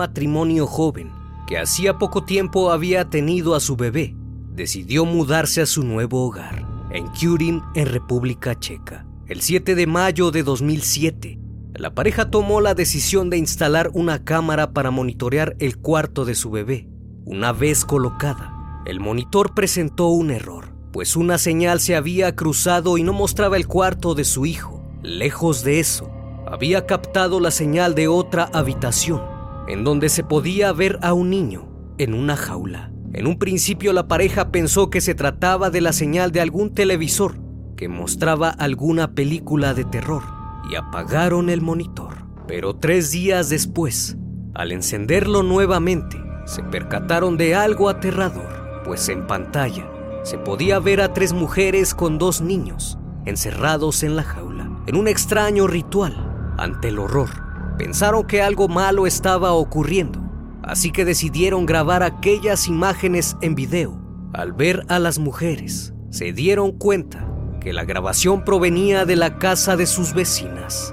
Matrimonio joven que hacía poco tiempo había tenido a su bebé, decidió mudarse a su nuevo hogar, en Kurin, en República Checa. El 7 de mayo de 2007, la pareja tomó la decisión de instalar una cámara para monitorear el cuarto de su bebé. Una vez colocada, el monitor presentó un error, pues una señal se había cruzado y no mostraba el cuarto de su hijo. Lejos de eso, había captado la señal de otra habitación en donde se podía ver a un niño en una jaula. En un principio la pareja pensó que se trataba de la señal de algún televisor que mostraba alguna película de terror y apagaron el monitor. Pero tres días después, al encenderlo nuevamente, se percataron de algo aterrador, pues en pantalla se podía ver a tres mujeres con dos niños encerrados en la jaula, en un extraño ritual ante el horror Pensaron que algo malo estaba ocurriendo, así que decidieron grabar aquellas imágenes en video. Al ver a las mujeres, se dieron cuenta que la grabación provenía de la casa de sus vecinas.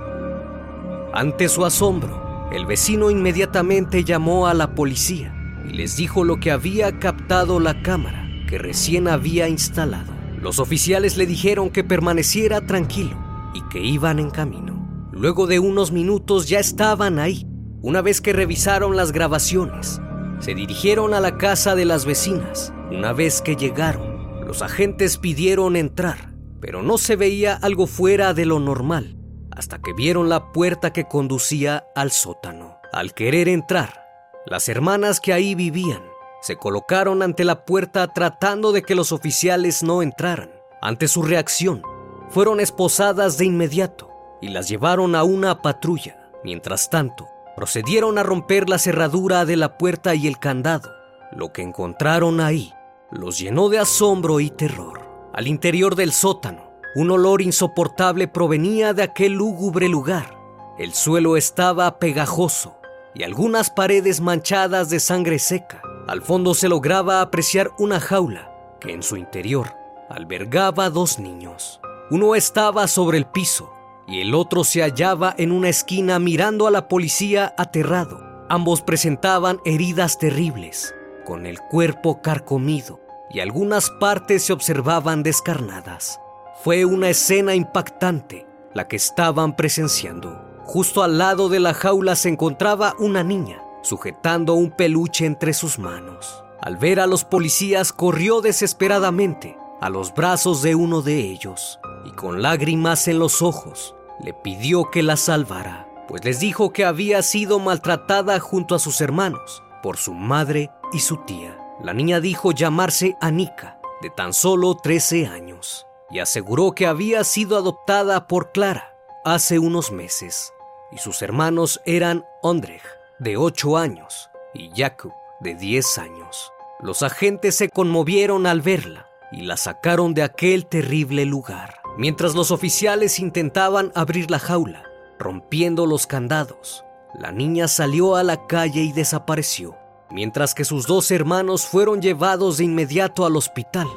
Ante su asombro, el vecino inmediatamente llamó a la policía y les dijo lo que había captado la cámara que recién había instalado. Los oficiales le dijeron que permaneciera tranquilo y que iban en camino. Luego de unos minutos ya estaban ahí. Una vez que revisaron las grabaciones, se dirigieron a la casa de las vecinas. Una vez que llegaron, los agentes pidieron entrar, pero no se veía algo fuera de lo normal, hasta que vieron la puerta que conducía al sótano. Al querer entrar, las hermanas que ahí vivían se colocaron ante la puerta tratando de que los oficiales no entraran. Ante su reacción, fueron esposadas de inmediato y las llevaron a una patrulla. Mientras tanto, procedieron a romper la cerradura de la puerta y el candado. Lo que encontraron ahí los llenó de asombro y terror. Al interior del sótano, un olor insoportable provenía de aquel lúgubre lugar. El suelo estaba pegajoso y algunas paredes manchadas de sangre seca. Al fondo se lograba apreciar una jaula que en su interior albergaba dos niños. Uno estaba sobre el piso y el otro se hallaba en una esquina mirando a la policía aterrado. Ambos presentaban heridas terribles, con el cuerpo carcomido y algunas partes se observaban descarnadas. Fue una escena impactante la que estaban presenciando. Justo al lado de la jaula se encontraba una niña, sujetando un peluche entre sus manos. Al ver a los policías corrió desesperadamente a los brazos de uno de ellos y con lágrimas en los ojos le pidió que la salvara, pues les dijo que había sido maltratada junto a sus hermanos por su madre y su tía. La niña dijo llamarse Anika, de tan solo 13 años, y aseguró que había sido adoptada por Clara hace unos meses, y sus hermanos eran Ondrej, de 8 años, y Jakub, de 10 años. Los agentes se conmovieron al verla y la sacaron de aquel terrible lugar. Mientras los oficiales intentaban abrir la jaula, rompiendo los candados, la niña salió a la calle y desapareció, mientras que sus dos hermanos fueron llevados de inmediato al hospital,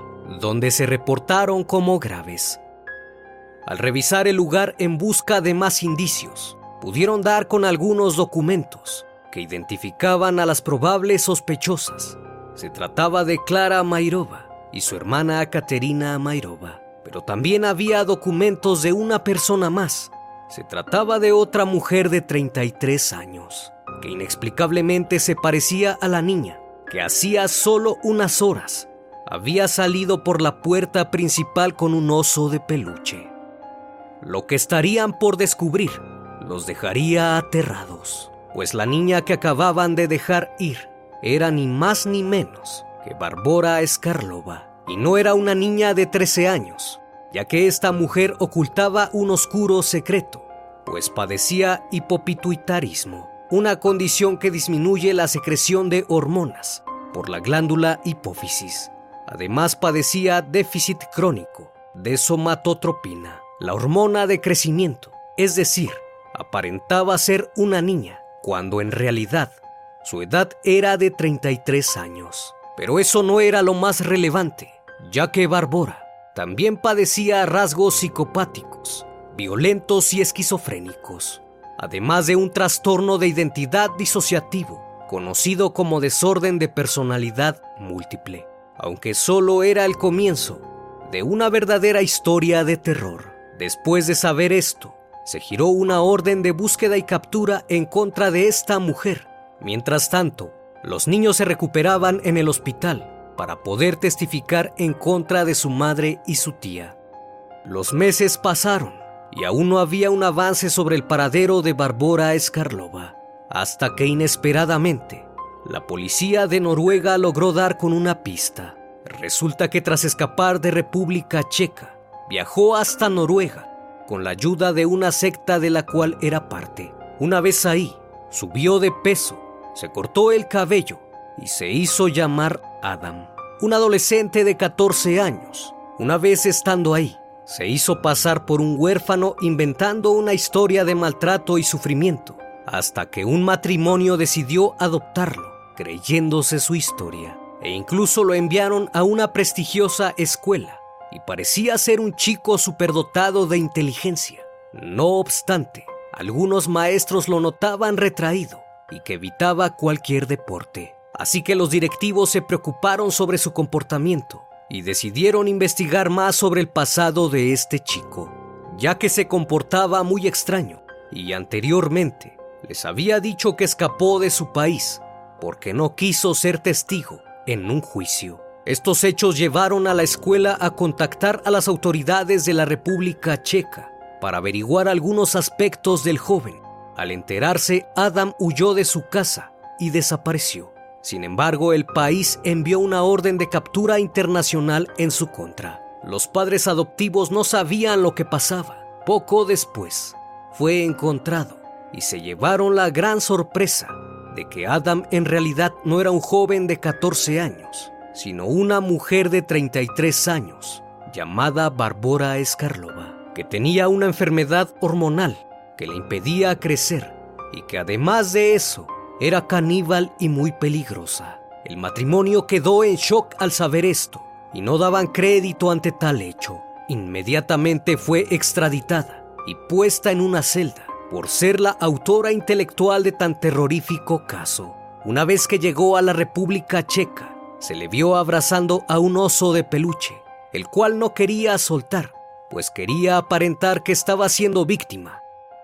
donde se reportaron como graves. Al revisar el lugar en busca de más indicios, pudieron dar con algunos documentos que identificaban a las probables sospechosas. Se trataba de Clara Mairova y su hermana Katerina Mairova pero también había documentos de una persona más. Se trataba de otra mujer de 33 años, que inexplicablemente se parecía a la niña, que hacía solo unas horas había salido por la puerta principal con un oso de peluche. Lo que estarían por descubrir los dejaría aterrados, pues la niña que acababan de dejar ir era ni más ni menos que Barbora Skarlova. Y no era una niña de 13 años, ya que esta mujer ocultaba un oscuro secreto, pues padecía hipopituitarismo, una condición que disminuye la secreción de hormonas por la glándula hipófisis. Además padecía déficit crónico de somatotropina, la hormona de crecimiento, es decir, aparentaba ser una niña, cuando en realidad su edad era de 33 años. Pero eso no era lo más relevante, ya que Barbora también padecía rasgos psicopáticos, violentos y esquizofrénicos, además de un trastorno de identidad disociativo, conocido como desorden de personalidad múltiple, aunque solo era el comienzo de una verdadera historia de terror. Después de saber esto, se giró una orden de búsqueda y captura en contra de esta mujer. Mientras tanto, los niños se recuperaban en el hospital para poder testificar en contra de su madre y su tía. Los meses pasaron y aún no había un avance sobre el paradero de Barbora Escarlova, hasta que inesperadamente la policía de Noruega logró dar con una pista. Resulta que tras escapar de República Checa, viajó hasta Noruega con la ayuda de una secta de la cual era parte. Una vez ahí, subió de peso, se cortó el cabello y se hizo llamar Adam. Un adolescente de 14 años. Una vez estando ahí, se hizo pasar por un huérfano inventando una historia de maltrato y sufrimiento, hasta que un matrimonio decidió adoptarlo, creyéndose su historia, e incluso lo enviaron a una prestigiosa escuela y parecía ser un chico superdotado de inteligencia. No obstante, algunos maestros lo notaban retraído y que evitaba cualquier deporte. Así que los directivos se preocuparon sobre su comportamiento y decidieron investigar más sobre el pasado de este chico, ya que se comportaba muy extraño y anteriormente les había dicho que escapó de su país porque no quiso ser testigo en un juicio. Estos hechos llevaron a la escuela a contactar a las autoridades de la República Checa para averiguar algunos aspectos del joven. Al enterarse, Adam huyó de su casa y desapareció. Sin embargo, el país envió una orden de captura internacional en su contra. Los padres adoptivos no sabían lo que pasaba. Poco después, fue encontrado y se llevaron la gran sorpresa de que Adam en realidad no era un joven de 14 años, sino una mujer de 33 años, llamada Barbora Escarlova, que tenía una enfermedad hormonal que le impedía crecer y que además de eso era caníbal y muy peligrosa. El matrimonio quedó en shock al saber esto y no daban crédito ante tal hecho. Inmediatamente fue extraditada y puesta en una celda por ser la autora intelectual de tan terrorífico caso. Una vez que llegó a la República Checa, se le vio abrazando a un oso de peluche, el cual no quería soltar, pues quería aparentar que estaba siendo víctima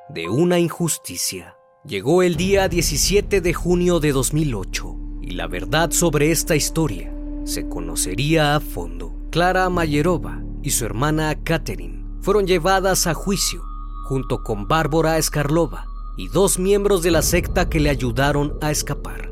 de una injusticia. Llegó el día 17 de junio de 2008 y la verdad sobre esta historia se conocería a fondo. Clara Mayerova y su hermana Catherine fueron llevadas a juicio junto con Bárbara Escarlova y dos miembros de la secta que le ayudaron a escapar.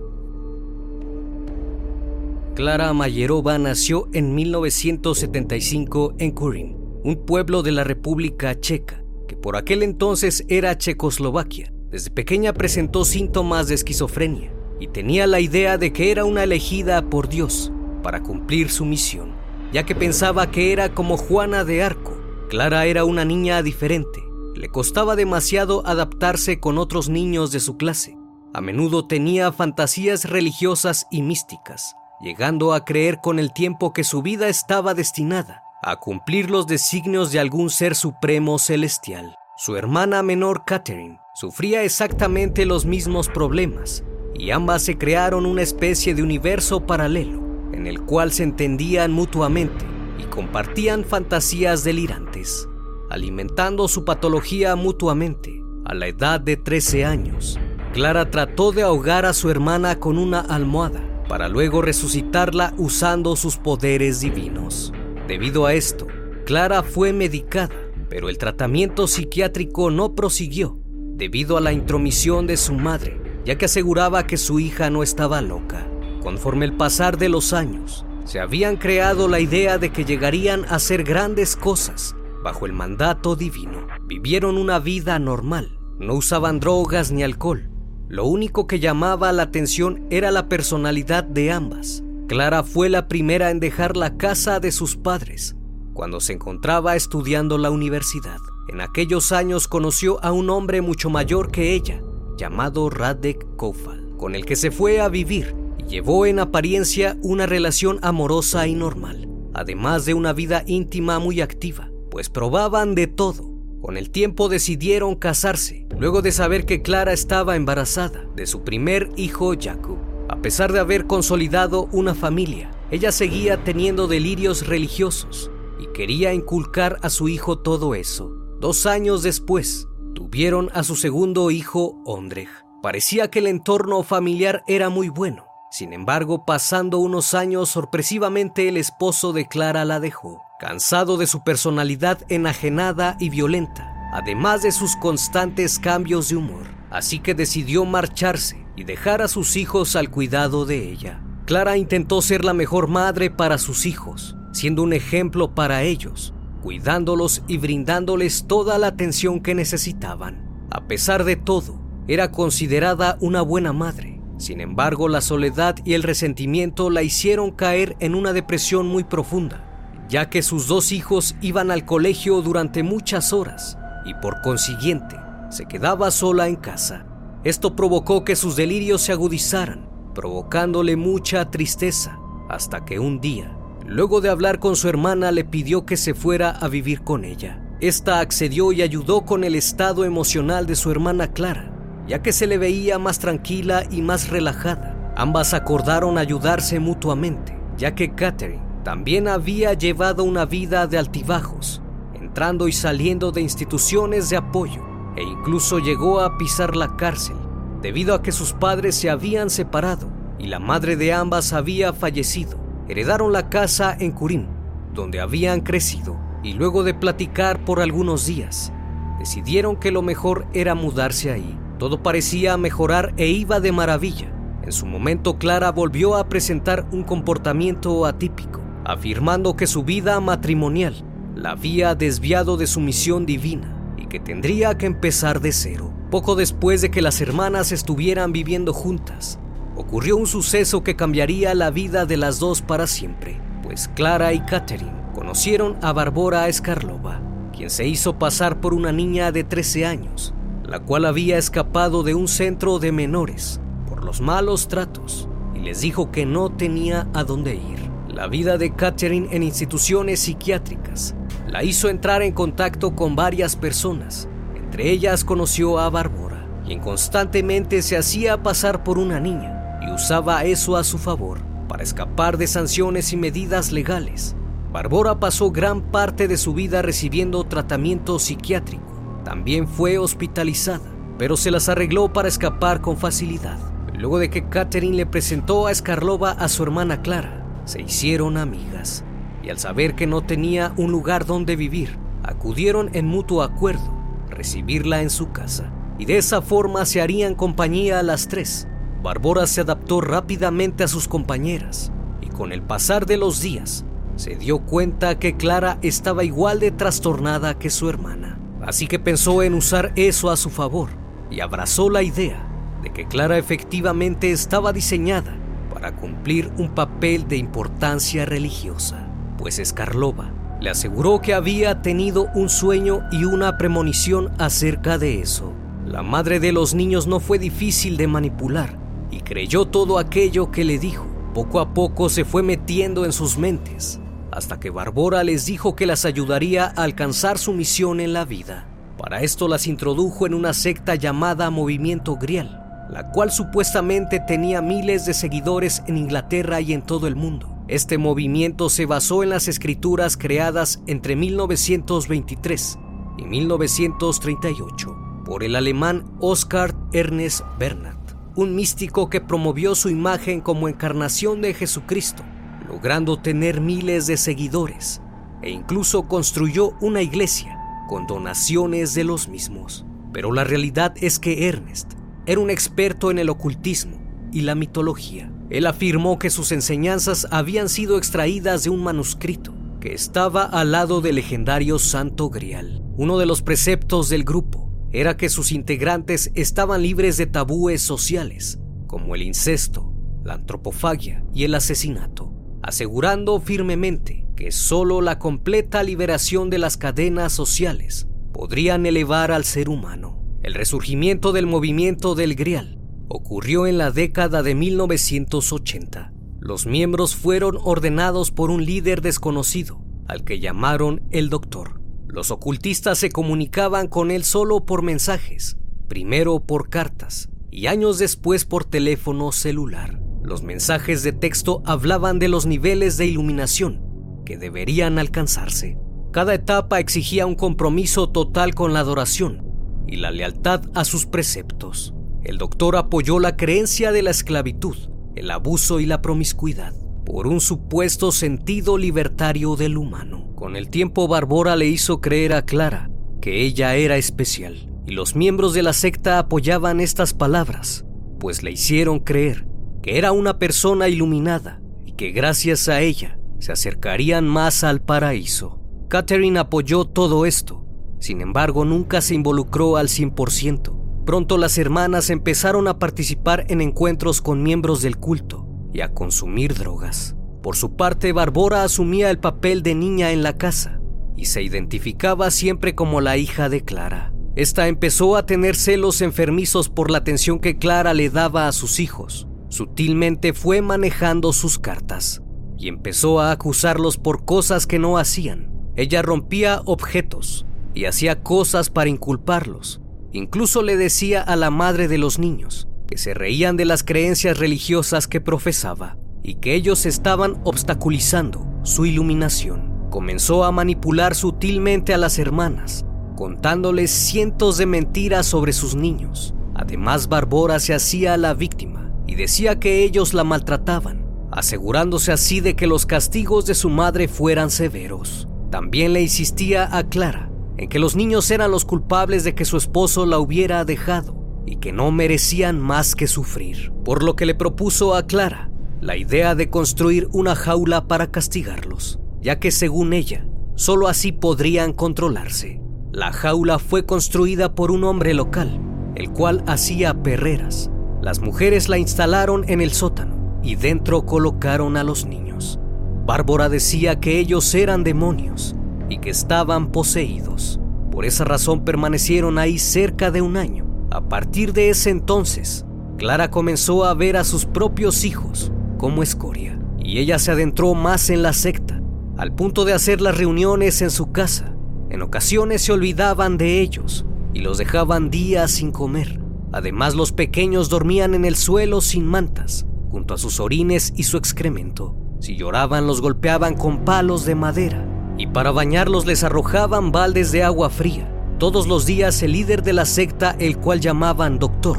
Clara Mayerova nació en 1975 en Kurin, un pueblo de la República Checa, que por aquel entonces era Checoslovaquia. Desde pequeña presentó síntomas de esquizofrenia y tenía la idea de que era una elegida por Dios para cumplir su misión, ya que pensaba que era como Juana de Arco. Clara era una niña diferente, le costaba demasiado adaptarse con otros niños de su clase. A menudo tenía fantasías religiosas y místicas llegando a creer con el tiempo que su vida estaba destinada a cumplir los designios de algún ser supremo celestial. Su hermana menor Catherine sufría exactamente los mismos problemas y ambas se crearon una especie de universo paralelo en el cual se entendían mutuamente y compartían fantasías delirantes, alimentando su patología mutuamente. A la edad de 13 años, Clara trató de ahogar a su hermana con una almohada para luego resucitarla usando sus poderes divinos. Debido a esto, Clara fue medicada, pero el tratamiento psiquiátrico no prosiguió debido a la intromisión de su madre, ya que aseguraba que su hija no estaba loca. Conforme el pasar de los años, se habían creado la idea de que llegarían a hacer grandes cosas bajo el mandato divino. Vivieron una vida normal, no usaban drogas ni alcohol. Lo único que llamaba la atención era la personalidad de ambas. Clara fue la primera en dejar la casa de sus padres cuando se encontraba estudiando la universidad. En aquellos años conoció a un hombre mucho mayor que ella, llamado Radek Kofal, con el que se fue a vivir y llevó en apariencia una relación amorosa y normal, además de una vida íntima muy activa, pues probaban de todo. Con el tiempo decidieron casarse, luego de saber que Clara estaba embarazada de su primer hijo Jakub. A pesar de haber consolidado una familia, ella seguía teniendo delirios religiosos y quería inculcar a su hijo todo eso. Dos años después, tuvieron a su segundo hijo, Ondrej. Parecía que el entorno familiar era muy bueno. Sin embargo, pasando unos años, sorpresivamente el esposo de Clara la dejó, cansado de su personalidad enajenada y violenta, además de sus constantes cambios de humor. Así que decidió marcharse y dejar a sus hijos al cuidado de ella. Clara intentó ser la mejor madre para sus hijos, siendo un ejemplo para ellos, cuidándolos y brindándoles toda la atención que necesitaban. A pesar de todo, era considerada una buena madre. Sin embargo, la soledad y el resentimiento la hicieron caer en una depresión muy profunda, ya que sus dos hijos iban al colegio durante muchas horas y por consiguiente se quedaba sola en casa. Esto provocó que sus delirios se agudizaran, provocándole mucha tristeza, hasta que un día Luego de hablar con su hermana le pidió que se fuera a vivir con ella. Esta accedió y ayudó con el estado emocional de su hermana Clara, ya que se le veía más tranquila y más relajada. Ambas acordaron ayudarse mutuamente, ya que Catherine también había llevado una vida de altibajos, entrando y saliendo de instituciones de apoyo e incluso llegó a pisar la cárcel debido a que sus padres se habían separado y la madre de ambas había fallecido heredaron la casa en Curín, donde habían crecido, y luego de platicar por algunos días, decidieron que lo mejor era mudarse ahí. Todo parecía mejorar e iba de maravilla. En su momento Clara volvió a presentar un comportamiento atípico, afirmando que su vida matrimonial la había desviado de su misión divina y que tendría que empezar de cero. Poco después de que las hermanas estuvieran viviendo juntas, ocurrió un suceso que cambiaría la vida de las dos para siempre, pues Clara y Catherine conocieron a Barbora Escarlova, quien se hizo pasar por una niña de 13 años, la cual había escapado de un centro de menores por los malos tratos y les dijo que no tenía a dónde ir. La vida de Catherine en instituciones psiquiátricas la hizo entrar en contacto con varias personas. Entre ellas conoció a Barbora, quien constantemente se hacía pasar por una niña y usaba eso a su favor para escapar de sanciones y medidas legales. Barbora pasó gran parte de su vida recibiendo tratamiento psiquiátrico. También fue hospitalizada, pero se las arregló para escapar con facilidad. Luego de que Catherine le presentó a Skarlova a su hermana Clara, se hicieron amigas y al saber que no tenía un lugar donde vivir, acudieron en mutuo acuerdo recibirla en su casa y de esa forma se harían compañía a las tres Barbora se adaptó rápidamente a sus compañeras y con el pasar de los días se dio cuenta que Clara estaba igual de trastornada que su hermana. Así que pensó en usar eso a su favor y abrazó la idea de que Clara efectivamente estaba diseñada para cumplir un papel de importancia religiosa, pues Skarlova le aseguró que había tenido un sueño y una premonición acerca de eso. La madre de los niños no fue difícil de manipular y creyó todo aquello que le dijo. Poco a poco se fue metiendo en sus mentes, hasta que Barbora les dijo que las ayudaría a alcanzar su misión en la vida. Para esto las introdujo en una secta llamada Movimiento Grial, la cual supuestamente tenía miles de seguidores en Inglaterra y en todo el mundo. Este movimiento se basó en las escrituras creadas entre 1923 y 1938 por el alemán Oskar Ernest Bernhard un místico que promovió su imagen como encarnación de Jesucristo, logrando tener miles de seguidores e incluso construyó una iglesia con donaciones de los mismos. Pero la realidad es que Ernest era un experto en el ocultismo y la mitología. Él afirmó que sus enseñanzas habían sido extraídas de un manuscrito que estaba al lado del legendario Santo Grial. Uno de los preceptos del grupo era que sus integrantes estaban libres de tabúes sociales, como el incesto, la antropofagia y el asesinato, asegurando firmemente que solo la completa liberación de las cadenas sociales podrían elevar al ser humano. El resurgimiento del movimiento del Grial ocurrió en la década de 1980. Los miembros fueron ordenados por un líder desconocido, al que llamaron el Doctor. Los ocultistas se comunicaban con él solo por mensajes, primero por cartas y años después por teléfono celular. Los mensajes de texto hablaban de los niveles de iluminación que deberían alcanzarse. Cada etapa exigía un compromiso total con la adoración y la lealtad a sus preceptos. El doctor apoyó la creencia de la esclavitud, el abuso y la promiscuidad por un supuesto sentido libertario del humano. Con el tiempo Barbora le hizo creer a Clara que ella era especial y los miembros de la secta apoyaban estas palabras, pues le hicieron creer que era una persona iluminada y que gracias a ella se acercarían más al paraíso. Catherine apoyó todo esto, sin embargo nunca se involucró al 100%. Pronto las hermanas empezaron a participar en encuentros con miembros del culto y a consumir drogas. Por su parte, Barbora asumía el papel de niña en la casa y se identificaba siempre como la hija de Clara. Esta empezó a tener celos enfermizos por la atención que Clara le daba a sus hijos. Sutilmente fue manejando sus cartas y empezó a acusarlos por cosas que no hacían. Ella rompía objetos y hacía cosas para inculparlos, Incluso le decía a la madre de los niños que se reían de las creencias religiosas que profesaba y que ellos estaban obstaculizando su iluminación. Comenzó a manipular sutilmente a las hermanas, contándoles cientos de mentiras sobre sus niños. Además, Barbora se hacía la víctima y decía que ellos la maltrataban, asegurándose así de que los castigos de su madre fueran severos. También le insistía a Clara en que los niños eran los culpables de que su esposo la hubiera dejado y que no merecían más que sufrir, por lo que le propuso a Clara la idea de construir una jaula para castigarlos, ya que según ella, solo así podrían controlarse. La jaula fue construida por un hombre local, el cual hacía perreras. Las mujeres la instalaron en el sótano y dentro colocaron a los niños. Bárbara decía que ellos eran demonios y que estaban poseídos. Por esa razón permanecieron ahí cerca de un año. A partir de ese entonces, Clara comenzó a ver a sus propios hijos como escoria y ella se adentró más en la secta, al punto de hacer las reuniones en su casa. En ocasiones se olvidaban de ellos y los dejaban días sin comer. Además, los pequeños dormían en el suelo sin mantas, junto a sus orines y su excremento. Si lloraban, los golpeaban con palos de madera y para bañarlos les arrojaban baldes de agua fría. Todos los días el líder de la secta, el cual llamaban doctor,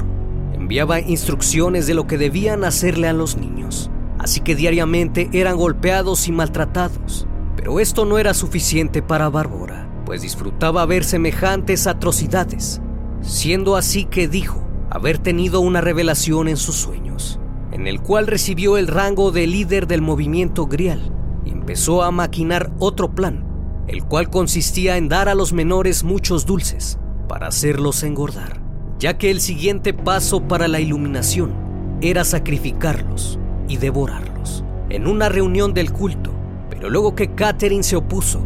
enviaba instrucciones de lo que debían hacerle a los niños. Así que diariamente eran golpeados y maltratados. Pero esto no era suficiente para Bárbara, pues disfrutaba ver semejantes atrocidades, siendo así que dijo haber tenido una revelación en sus sueños, en el cual recibió el rango de líder del movimiento Grial empezó a maquinar otro plan, el cual consistía en dar a los menores muchos dulces para hacerlos engordar, ya que el siguiente paso para la iluminación era sacrificarlos y devorarlos. En una reunión del culto, pero luego que Catherine se opuso,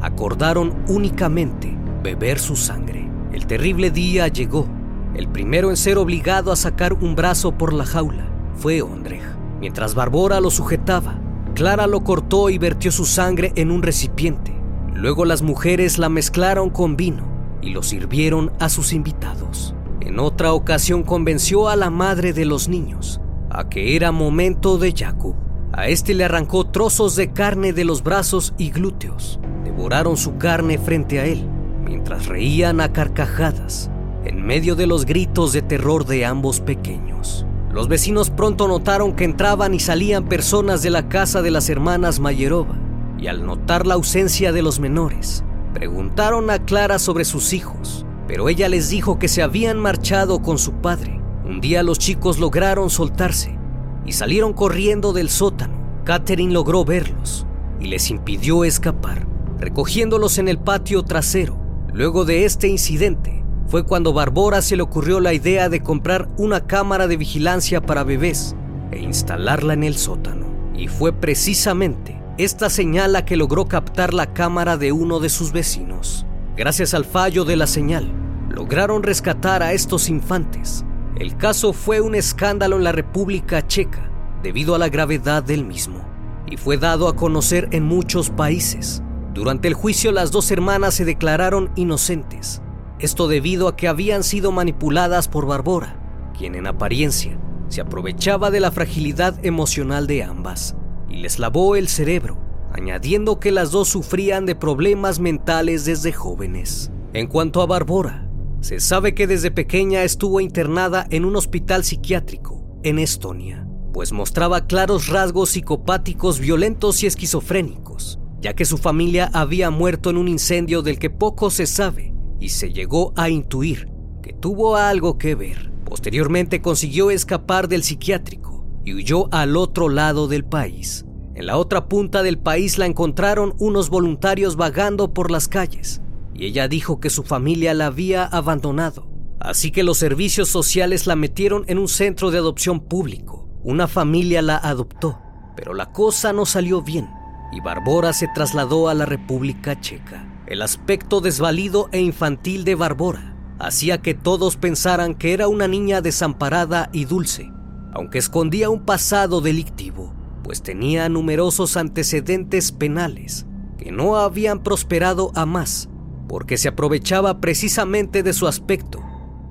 acordaron únicamente beber su sangre. El terrible día llegó. El primero en ser obligado a sacar un brazo por la jaula fue Ondrej. Mientras Barbora lo sujetaba, Clara lo cortó y vertió su sangre en un recipiente. Luego las mujeres la mezclaron con vino y lo sirvieron a sus invitados. En otra ocasión convenció a la madre de los niños a que era momento de Jacob. A este le arrancó trozos de carne de los brazos y glúteos. Devoraron su carne frente a él, mientras reían a carcajadas, en medio de los gritos de terror de ambos pequeños. Los vecinos pronto notaron que entraban y salían personas de la casa de las hermanas Mayerova, y al notar la ausencia de los menores, preguntaron a Clara sobre sus hijos, pero ella les dijo que se habían marchado con su padre. Un día los chicos lograron soltarse y salieron corriendo del sótano. Catherine logró verlos y les impidió escapar, recogiéndolos en el patio trasero. Luego de este incidente, fue cuando Barbora se le ocurrió la idea de comprar una cámara de vigilancia para bebés e instalarla en el sótano. Y fue precisamente esta señal la que logró captar la cámara de uno de sus vecinos. Gracias al fallo de la señal, lograron rescatar a estos infantes. El caso fue un escándalo en la República Checa debido a la gravedad del mismo y fue dado a conocer en muchos países. Durante el juicio las dos hermanas se declararon inocentes esto debido a que habían sido manipuladas por Barbora, quien en apariencia se aprovechaba de la fragilidad emocional de ambas y les lavó el cerebro, añadiendo que las dos sufrían de problemas mentales desde jóvenes. En cuanto a Barbora, se sabe que desde pequeña estuvo internada en un hospital psiquiátrico en Estonia, pues mostraba claros rasgos psicopáticos violentos y esquizofrénicos, ya que su familia había muerto en un incendio del que poco se sabe y se llegó a intuir que tuvo algo que ver. Posteriormente consiguió escapar del psiquiátrico y huyó al otro lado del país. En la otra punta del país la encontraron unos voluntarios vagando por las calles y ella dijo que su familia la había abandonado. Así que los servicios sociales la metieron en un centro de adopción público. Una familia la adoptó, pero la cosa no salió bien y Barbora se trasladó a la República Checa. El aspecto desvalido e infantil de Barbora hacía que todos pensaran que era una niña desamparada y dulce, aunque escondía un pasado delictivo, pues tenía numerosos antecedentes penales que no habían prosperado a más, porque se aprovechaba precisamente de su aspecto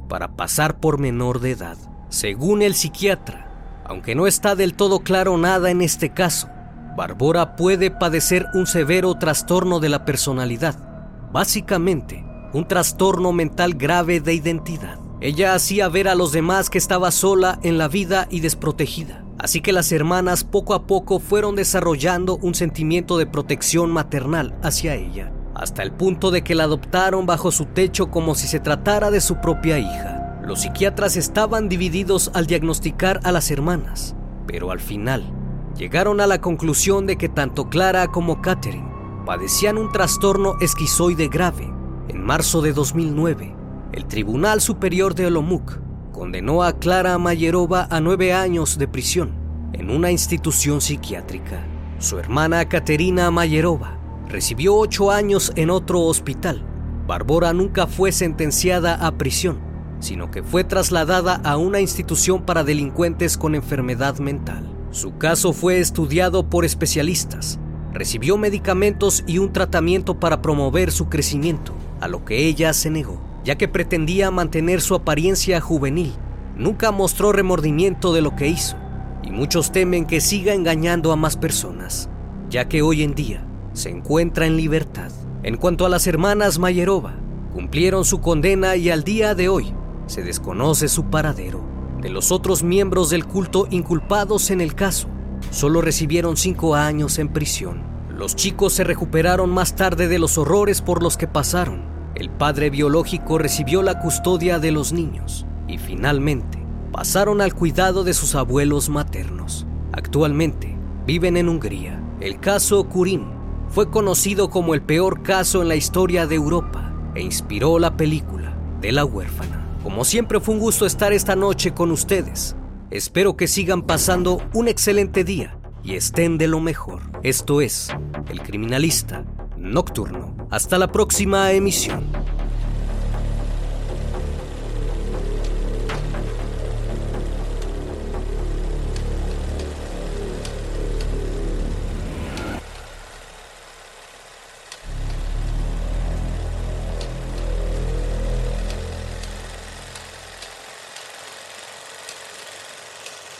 para pasar por menor de edad. Según el psiquiatra, aunque no está del todo claro nada en este caso, Barbora puede padecer un severo trastorno de la personalidad, básicamente un trastorno mental grave de identidad. Ella hacía ver a los demás que estaba sola en la vida y desprotegida. Así que las hermanas poco a poco fueron desarrollando un sentimiento de protección maternal hacia ella, hasta el punto de que la adoptaron bajo su techo como si se tratara de su propia hija. Los psiquiatras estaban divididos al diagnosticar a las hermanas, pero al final llegaron a la conclusión de que tanto Clara como Catherine padecían un trastorno esquizoide grave. En marzo de 2009, el Tribunal Superior de Olomouc condenó a Clara Mayerova a nueve años de prisión en una institución psiquiátrica. Su hermana Katerina Mayerova recibió ocho años en otro hospital. Barbora nunca fue sentenciada a prisión, sino que fue trasladada a una institución para delincuentes con enfermedad mental. Su caso fue estudiado por especialistas Recibió medicamentos y un tratamiento para promover su crecimiento, a lo que ella se negó, ya que pretendía mantener su apariencia juvenil. Nunca mostró remordimiento de lo que hizo, y muchos temen que siga engañando a más personas, ya que hoy en día se encuentra en libertad. En cuanto a las hermanas Mayerova, cumplieron su condena y al día de hoy se desconoce su paradero. De los otros miembros del culto inculpados en el caso, solo recibieron cinco años en prisión. Los chicos se recuperaron más tarde de los horrores por los que pasaron. El padre biológico recibió la custodia de los niños y finalmente pasaron al cuidado de sus abuelos maternos. Actualmente viven en Hungría. El caso Kurin fue conocido como el peor caso en la historia de Europa e inspiró la película de la huérfana. Como siempre fue un gusto estar esta noche con ustedes. Espero que sigan pasando un excelente día y estén de lo mejor. Esto es El Criminalista Nocturno. Hasta la próxima emisión.